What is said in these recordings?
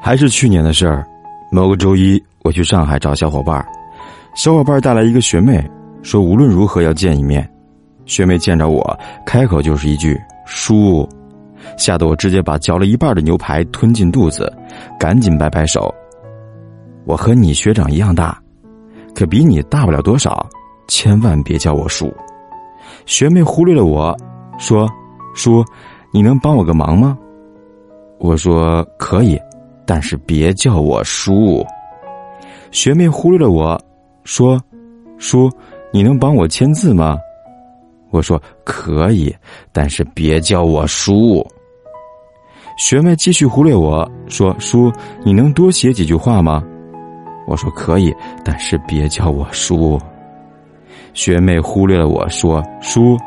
还是去年的事儿，某个周一，我去上海找小伙伴小伙伴带来一个学妹，说无论如何要见一面。学妹见着我，开口就是一句“叔”，吓得我直接把嚼了一半的牛排吞进肚子，赶紧摆摆手。我和你学长一样大，可比你大不了多少，千万别叫我叔。学妹忽略了我，说：“叔，你能帮我个忙吗？”我说：“可以。”但是别叫我叔。学妹忽略了我，说：“叔，你能帮我签字吗？”我说：“可以，但是别叫我叔。”学妹继续忽略我说：“叔，你能多写几句话吗？”我说：“可以，但是别叫我叔。”学妹忽略了我说：“叔，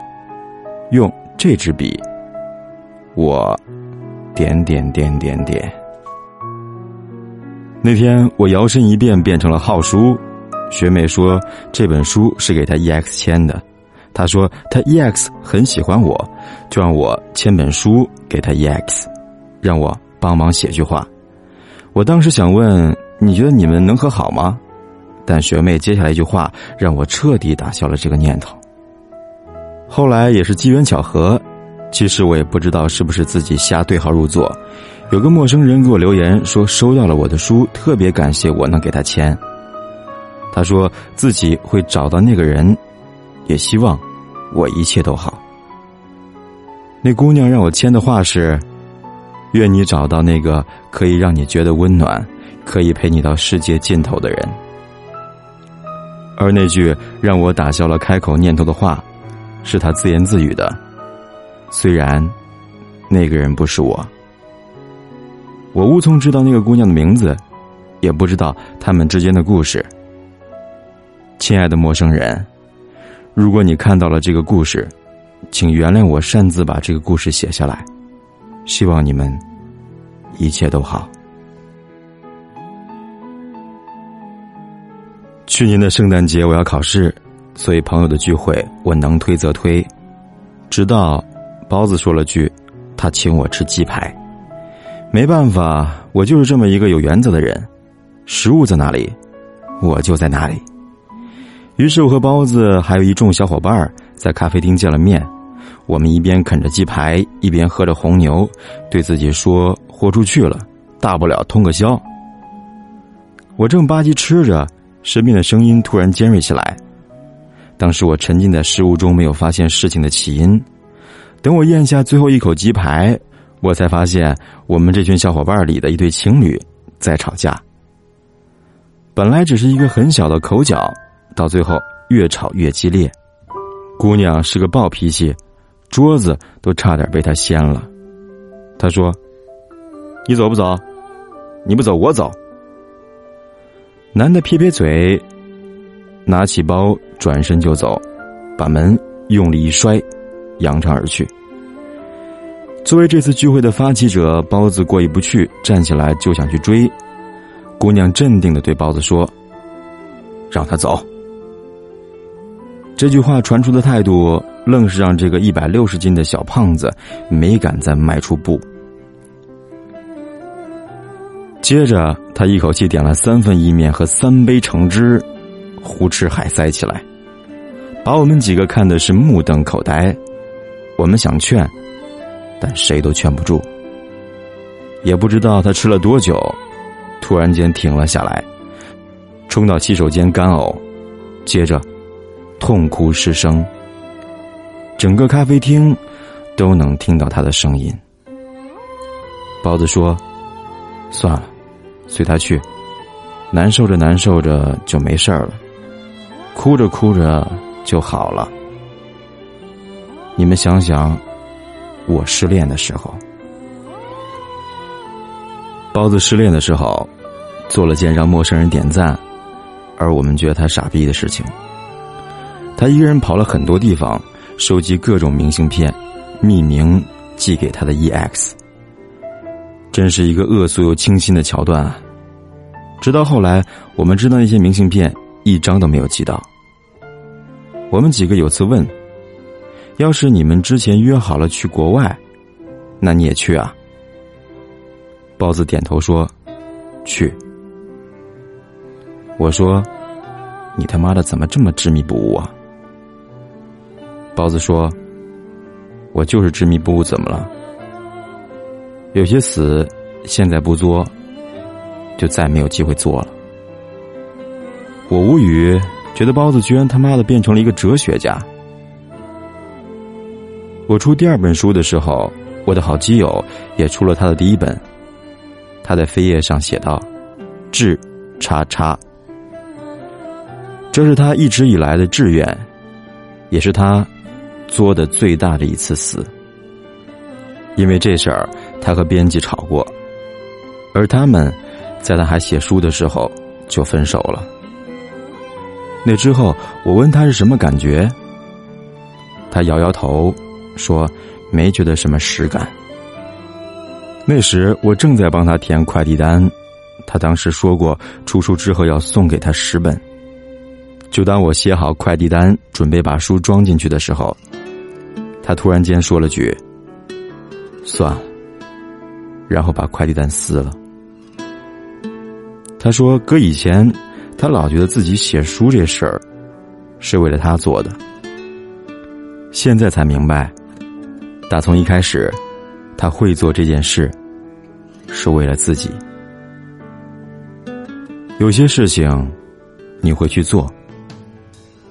用这支笔。”我点点点点点。那天我摇身一变变成了浩叔，学妹说这本书是给他 EX 签的，他说他 EX 很喜欢我，就让我签本书给他 EX，让我帮忙写句话。我当时想问你觉得你们能和好吗？但学妹接下来一句话让我彻底打消了这个念头。后来也是机缘巧合，其实我也不知道是不是自己瞎对号入座。有个陌生人给我留言说收到了我的书，特别感谢我能给他签。他说自己会找到那个人，也希望我一切都好。那姑娘让我签的话是：愿你找到那个可以让你觉得温暖、可以陪你到世界尽头的人。而那句让我打消了开口念头的话，是他自言自语的。虽然那个人不是我。我无从知道那个姑娘的名字，也不知道他们之间的故事。亲爱的陌生人，如果你看到了这个故事，请原谅我擅自把这个故事写下来。希望你们一切都好。去年的圣诞节我要考试，所以朋友的聚会我能推则推，直到包子说了句：“他请我吃鸡排。”没办法，我就是这么一个有原则的人。食物在哪里，我就在哪里。于是我和包子还有一众小伙伴在咖啡厅见了面。我们一边啃着鸡排，一边喝着红牛，对自己说：“豁出去了，大不了通个宵。”我正吧唧吃着，身边的声音突然尖锐起来。当时我沉浸在食物中，没有发现事情的起因。等我咽下最后一口鸡排。我才发现，我们这群小伙伴里的一对情侣在吵架。本来只是一个很小的口角，到最后越吵越激烈。姑娘是个暴脾气，桌子都差点被她掀了。她说：“你走不走？你不走，我走。”男的撇撇嘴，拿起包转身就走，把门用力一摔，扬长而去。作为这次聚会的发起者，包子过意不去，站起来就想去追。姑娘镇定的对包子说：“让他走。”这句话传出的态度，愣是让这个一百六十斤的小胖子没敢再迈出步。接着，他一口气点了三份意面和三杯橙汁，胡吃海塞起来，把我们几个看的是目瞪口呆。我们想劝。但谁都劝不住，也不知道他吃了多久，突然间停了下来，冲到洗手间干呕，接着痛哭失声。整个咖啡厅都能听到他的声音。包子说：“算了，随他去，难受着难受着就没事了，哭着哭着就好了。你们想想。”我失恋的时候，包子失恋的时候，做了件让陌生人点赞，而我们觉得他傻逼的事情。他一个人跑了很多地方，收集各种明信片，匿名寄给他的 EX。真是一个恶俗又清新的桥段啊！直到后来，我们知道那些明信片一张都没有寄到。我们几个有次问。要是你们之前约好了去国外，那你也去啊？包子点头说：“去。我说：“你他妈的怎么这么执迷不悟啊？”包子说：“我就是执迷不悟，怎么了？有些死，现在不作，就再没有机会做了。”我无语，觉得包子居然他妈的变成了一个哲学家。我出第二本书的时候，我的好基友也出了他的第一本。他在扉页上写道：“志，叉叉。”这是他一直以来的志愿，也是他作的最大的一次死。因为这事儿，他和编辑吵过，而他们在他还写书的时候就分手了。那之后，我问他是什么感觉，他摇摇头，说没觉得什么实感。那时我正在帮他填快递单，他当时说过出书之后要送给他十本。就当我写好快递单，准备把书装进去的时候，他突然间说了句：“算了。”然后把快递单撕了。他说：“搁以前。”他老觉得自己写书这事儿是为了他做的，现在才明白，打从一开始，他会做这件事是为了自己。有些事情你会去做，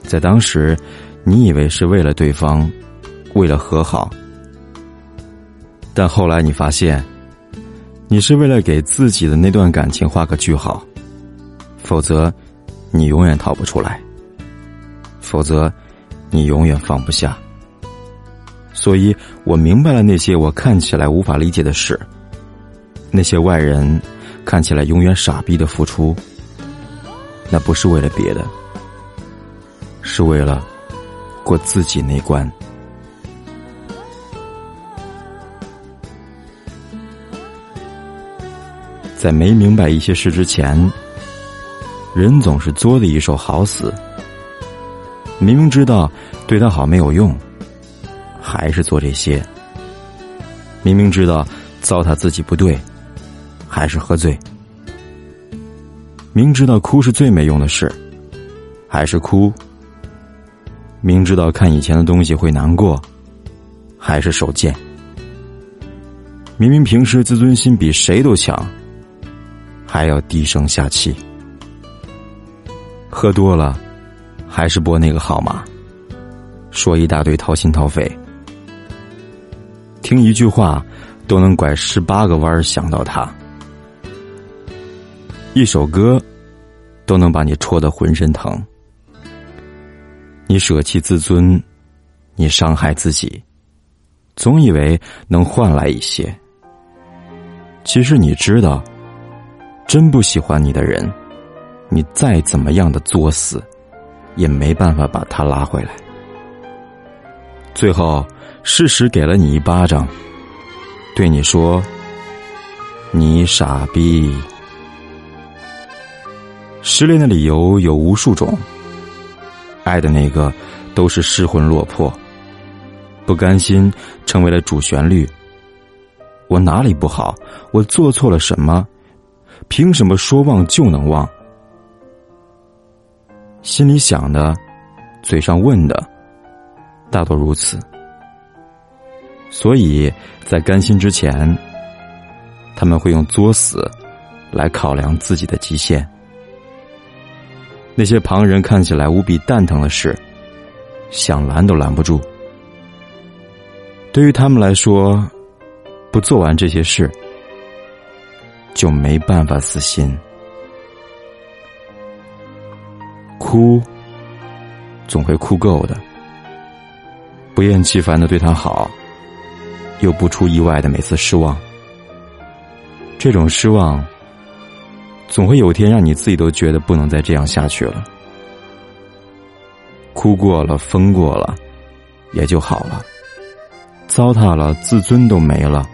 在当时你以为是为了对方，为了和好，但后来你发现，你是为了给自己的那段感情画个句号，否则。你永远逃不出来，否则，你永远放不下。所以我明白了那些我看起来无法理解的事，那些外人看起来永远傻逼的付出，那不是为了别的，是为了过自己那关。在没明白一些事之前。人总是作的一手好死，明明知道对他好没有用，还是做这些；明明知道糟蹋自己不对，还是喝醉；明知道哭是最没用的事，还是哭；明知道看以前的东西会难过，还是手贱；明明平时自尊心比谁都强，还要低声下气。喝多了，还是拨那个号码，说一大堆掏心掏肺，听一句话都能拐十八个弯想到他，一首歌都能把你戳得浑身疼。你舍弃自尊，你伤害自己，总以为能换来一些。其实你知道，真不喜欢你的人。你再怎么样的作死，也没办法把他拉回来。最后，事实给了你一巴掌，对你说：“你傻逼。”失恋的理由有无数种，爱的那个都是失魂落魄，不甘心成为了主旋律。我哪里不好？我做错了什么？凭什么说忘就能忘？心里想的，嘴上问的，大多如此。所以在甘心之前，他们会用作死来考量自己的极限。那些旁人看起来无比蛋疼的事，想拦都拦不住。对于他们来说，不做完这些事，就没办法死心。哭，总会哭够的。不厌其烦的对他好，又不出意外的每次失望。这种失望，总会有一天让你自己都觉得不能再这样下去了。哭过了，疯过了，也就好了。糟蹋了自尊都没了，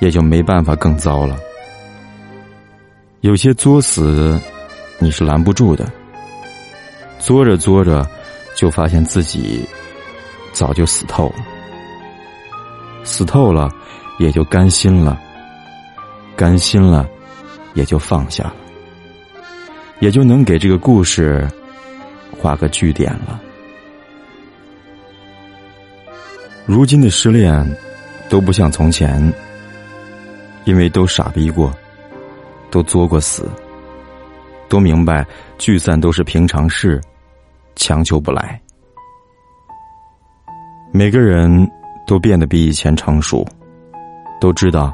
也就没办法更糟了。有些作死。你是拦不住的，作着作着，就发现自己早就死透了，死透了，也就甘心了，甘心了，也就放下了，也就能给这个故事画个句点了。如今的失恋都不像从前，因为都傻逼过，都作过死，都明白聚散都是平常事，强求不来。每个人都变得比以前成熟，都知道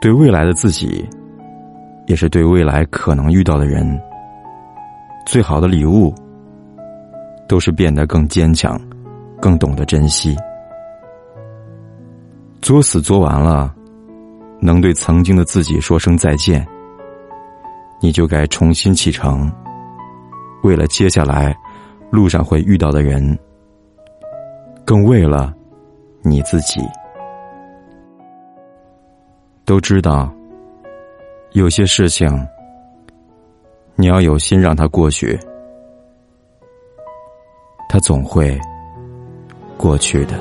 对未来的自己，也是对未来可能遇到的人，最好的礼物，都是变得更坚强，更懂得珍惜。作死作完了，能对曾经的自己说声再见，你就该重新启程。为了接下来路上会遇到的人。更为了你自己，都知道有些事情你要有心让它过去，它总会过去的。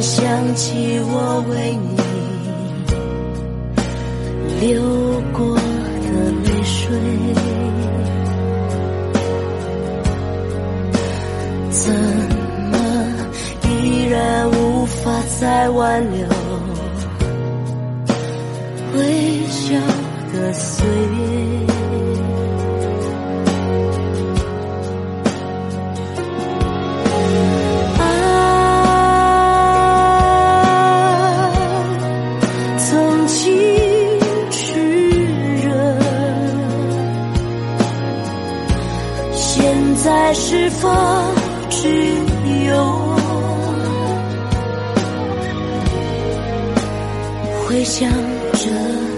想起我为你流过的泪水。怎么依然无法再挽留微笑的岁月？否？只有回想着